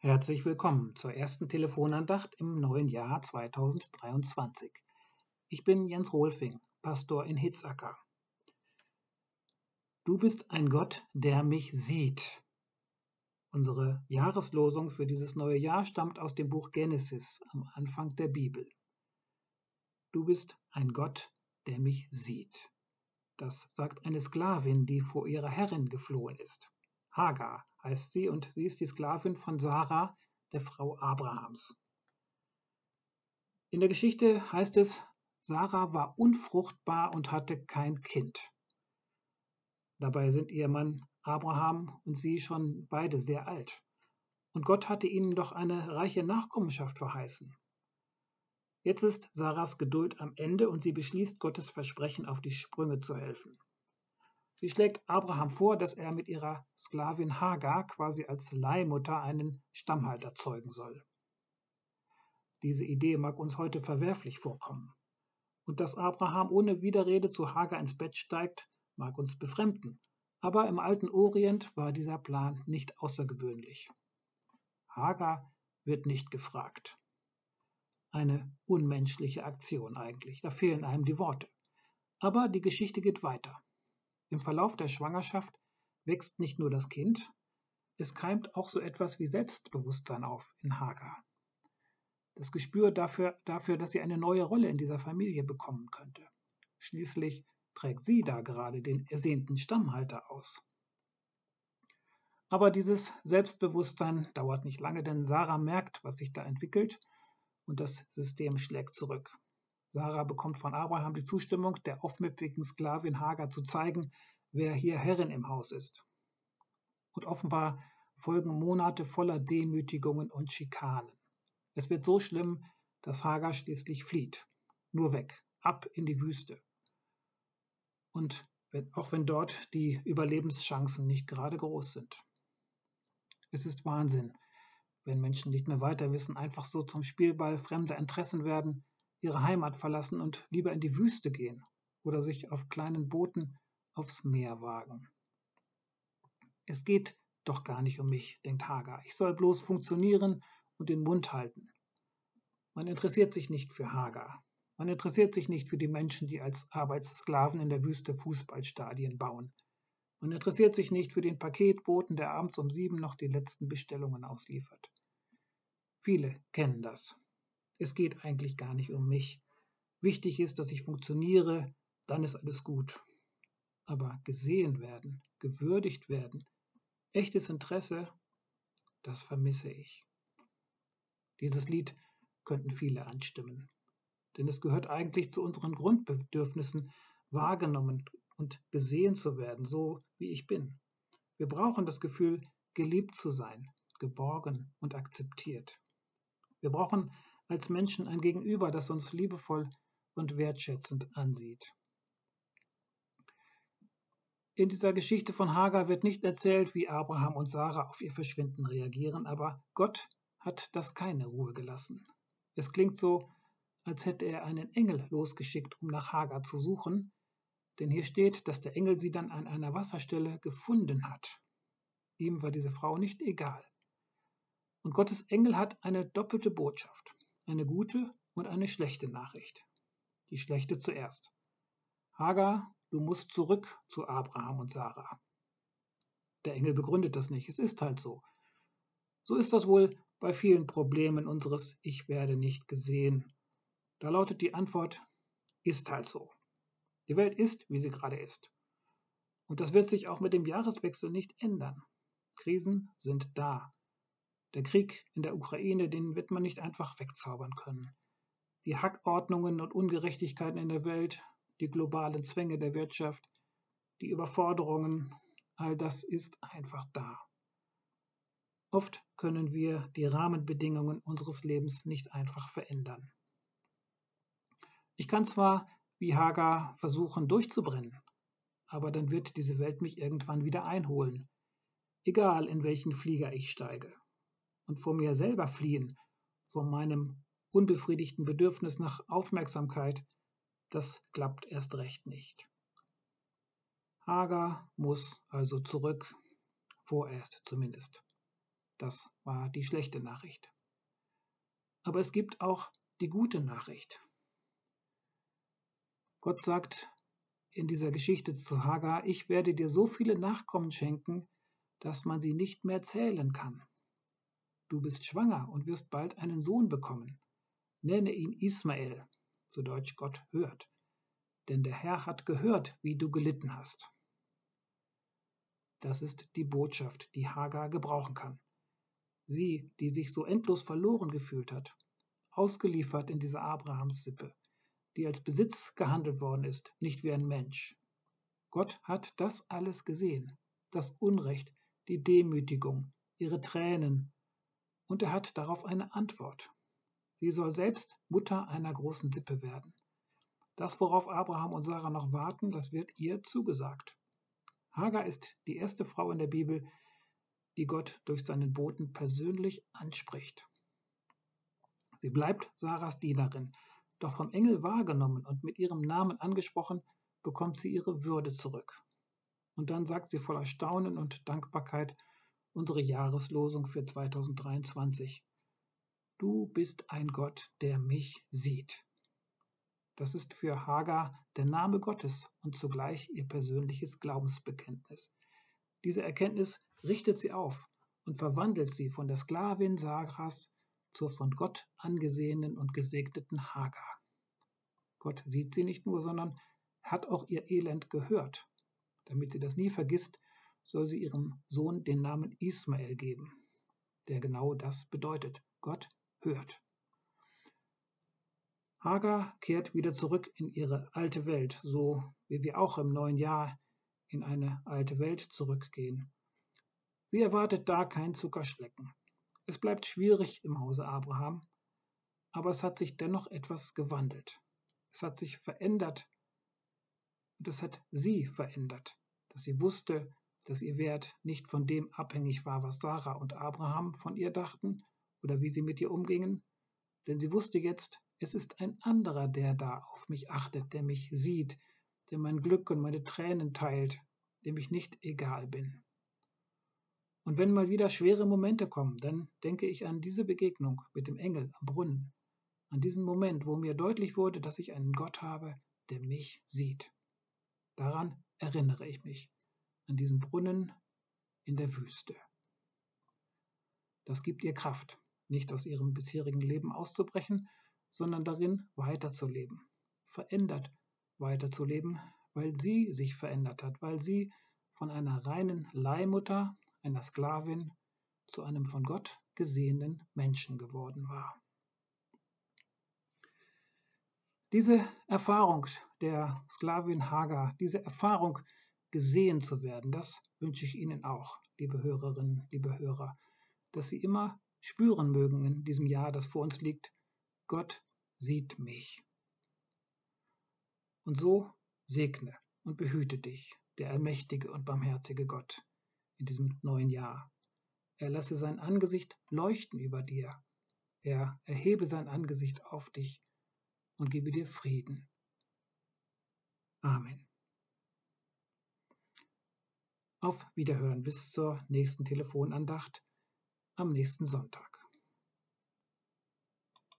Herzlich willkommen zur ersten Telefonandacht im neuen Jahr 2023. Ich bin Jens Rohlfing, Pastor in Hitzacker. Du bist ein Gott, der mich sieht. Unsere Jahreslosung für dieses neue Jahr stammt aus dem Buch Genesis am Anfang der Bibel. Du bist ein Gott, der mich sieht. Das sagt eine Sklavin, die vor ihrer Herrin geflohen ist. Hagar heißt sie und sie ist die Sklavin von Sarah, der Frau Abrahams. In der Geschichte heißt es, Sarah war unfruchtbar und hatte kein Kind. Dabei sind ihr Mann Abraham und sie schon beide sehr alt. Und Gott hatte ihnen doch eine reiche Nachkommenschaft verheißen. Jetzt ist Sarahs Geduld am Ende und sie beschließt, Gottes Versprechen auf die Sprünge zu helfen. Sie schlägt Abraham vor, dass er mit ihrer Sklavin Hagar quasi als Leihmutter einen Stammhalter zeugen soll. Diese Idee mag uns heute verwerflich vorkommen. Und dass Abraham ohne Widerrede zu Hagar ins Bett steigt, mag uns befremden. Aber im alten Orient war dieser Plan nicht außergewöhnlich. Hagar wird nicht gefragt. Eine unmenschliche Aktion eigentlich, da fehlen einem die Worte. Aber die Geschichte geht weiter. Im Verlauf der Schwangerschaft wächst nicht nur das Kind, es keimt auch so etwas wie Selbstbewusstsein auf in Hagar. Das Gespür dafür, dafür, dass sie eine neue Rolle in dieser Familie bekommen könnte. Schließlich trägt sie da gerade den ersehnten Stammhalter aus. Aber dieses Selbstbewusstsein dauert nicht lange, denn Sarah merkt, was sich da entwickelt, und das System schlägt zurück. Sarah bekommt von Abraham die Zustimmung, der aufmüpfigen Sklavin Hagar zu zeigen, wer hier Herrin im Haus ist. Und offenbar folgen Monate voller Demütigungen und Schikanen. Es wird so schlimm, dass Hagar schließlich flieht. Nur weg, ab in die Wüste. Und auch wenn dort die Überlebenschancen nicht gerade groß sind. Es ist Wahnsinn, wenn Menschen nicht mehr weiter wissen, einfach so zum Spielball fremder Interessen werden, ihre Heimat verlassen und lieber in die Wüste gehen oder sich auf kleinen Booten aufs Meer wagen. Es geht doch gar nicht um mich, denkt Hagar. Ich soll bloß funktionieren und den Mund halten. Man interessiert sich nicht für Hagar. Man interessiert sich nicht für die Menschen, die als Arbeitssklaven in der Wüste Fußballstadien bauen. Man interessiert sich nicht für den Paketboten, der abends um sieben noch die letzten Bestellungen ausliefert. Viele kennen das. Es geht eigentlich gar nicht um mich. Wichtig ist, dass ich funktioniere, dann ist alles gut. Aber gesehen werden, gewürdigt werden, echtes Interesse, das vermisse ich. Dieses Lied könnten viele anstimmen. Denn es gehört eigentlich zu unseren Grundbedürfnissen, wahrgenommen und gesehen zu werden, so wie ich bin. Wir brauchen das Gefühl, geliebt zu sein, geborgen und akzeptiert. Wir brauchen als Menschen ein Gegenüber, das uns liebevoll und wertschätzend ansieht. In dieser Geschichte von Hagar wird nicht erzählt, wie Abraham und Sarah auf ihr Verschwinden reagieren, aber Gott hat das keine Ruhe gelassen. Es klingt so, als hätte er einen Engel losgeschickt, um nach Hagar zu suchen, denn hier steht, dass der Engel sie dann an einer Wasserstelle gefunden hat. Ihm war diese Frau nicht egal. Und Gottes Engel hat eine doppelte Botschaft eine gute und eine schlechte Nachricht. Die schlechte zuerst. Hagar, du musst zurück zu Abraham und Sarah. Der Engel begründet das nicht, es ist halt so. So ist das wohl bei vielen Problemen unseres Ich werde nicht gesehen. Da lautet die Antwort, ist halt so. Die Welt ist, wie sie gerade ist. Und das wird sich auch mit dem Jahreswechsel nicht ändern. Krisen sind da. Der Krieg in der Ukraine, den wird man nicht einfach wegzaubern können. Die Hackordnungen und Ungerechtigkeiten in der Welt, die globalen Zwänge der Wirtschaft, die Überforderungen, all das ist einfach da. Oft können wir die Rahmenbedingungen unseres Lebens nicht einfach verändern. Ich kann zwar wie Hagar versuchen durchzubrennen, aber dann wird diese Welt mich irgendwann wieder einholen, egal in welchen Flieger ich steige und vor mir selber fliehen, vor meinem unbefriedigten Bedürfnis nach Aufmerksamkeit, das klappt erst recht nicht. Hagar muss also zurück, vorerst zumindest. Das war die schlechte Nachricht. Aber es gibt auch die gute Nachricht. Gott sagt in dieser Geschichte zu Hagar, ich werde dir so viele Nachkommen schenken, dass man sie nicht mehr zählen kann. Du bist schwanger und wirst bald einen Sohn bekommen. Nenne ihn Ismael, zu Deutsch Gott hört, denn der Herr hat gehört, wie du gelitten hast. Das ist die Botschaft, die Hagar gebrauchen kann. Sie, die sich so endlos verloren gefühlt hat, ausgeliefert in dieser Abrahamssippe, die als Besitz gehandelt worden ist, nicht wie ein Mensch. Gott hat das alles gesehen, das Unrecht, die Demütigung, ihre Tränen, und er hat darauf eine Antwort. Sie soll selbst Mutter einer großen Sippe werden. Das, worauf Abraham und Sarah noch warten, das wird ihr zugesagt. Hagar ist die erste Frau in der Bibel, die Gott durch seinen Boten persönlich anspricht. Sie bleibt Sarahs Dienerin, doch vom Engel wahrgenommen und mit ihrem Namen angesprochen, bekommt sie ihre Würde zurück. Und dann sagt sie voller Staunen und Dankbarkeit unsere Jahreslosung für 2023. Du bist ein Gott, der mich sieht. Das ist für Hagar der Name Gottes und zugleich ihr persönliches Glaubensbekenntnis. Diese Erkenntnis richtet sie auf und verwandelt sie von der Sklavin Sarahs zur von Gott angesehenen und gesegneten Hagar. Gott sieht sie nicht nur, sondern hat auch ihr Elend gehört. Damit sie das nie vergisst, soll sie ihrem Sohn den Namen Ismael geben, der genau das bedeutet. Gott hört. Hagar kehrt wieder zurück in ihre alte Welt, so wie wir auch im neuen Jahr in eine alte Welt zurückgehen. Sie erwartet da kein Zuckerschlecken. Es bleibt schwierig im Hause Abraham, aber es hat sich dennoch etwas gewandelt. Es hat sich verändert und es hat sie verändert, dass sie wusste, dass ihr Wert nicht von dem abhängig war, was Sarah und Abraham von ihr dachten oder wie sie mit ihr umgingen, denn sie wusste jetzt, es ist ein anderer, der da auf mich achtet, der mich sieht, der mein Glück und meine Tränen teilt, dem ich nicht egal bin. Und wenn mal wieder schwere Momente kommen, dann denke ich an diese Begegnung mit dem Engel am Brunnen, an diesen Moment, wo mir deutlich wurde, dass ich einen Gott habe, der mich sieht. Daran erinnere ich mich, an diesen Brunnen in der Wüste. Das gibt ihr Kraft, nicht aus ihrem bisherigen Leben auszubrechen, sondern darin weiterzuleben, verändert weiterzuleben, weil sie sich verändert hat, weil sie von einer reinen Leihmutter, einer Sklavin, zu einem von Gott gesehenen Menschen geworden war. Diese Erfahrung der Sklavin Hagar, diese Erfahrung, gesehen zu werden, das wünsche ich Ihnen auch, liebe Hörerinnen, liebe Hörer, dass Sie immer spüren mögen in diesem Jahr, das vor uns liegt, Gott sieht mich. Und so segne und behüte dich, der allmächtige und barmherzige Gott, in diesem neuen Jahr. Er lasse sein Angesicht leuchten über dir. Er erhebe sein Angesicht auf dich und gebe dir Frieden. Amen. Auf Wiederhören bis zur nächsten Telefonandacht am nächsten Sonntag.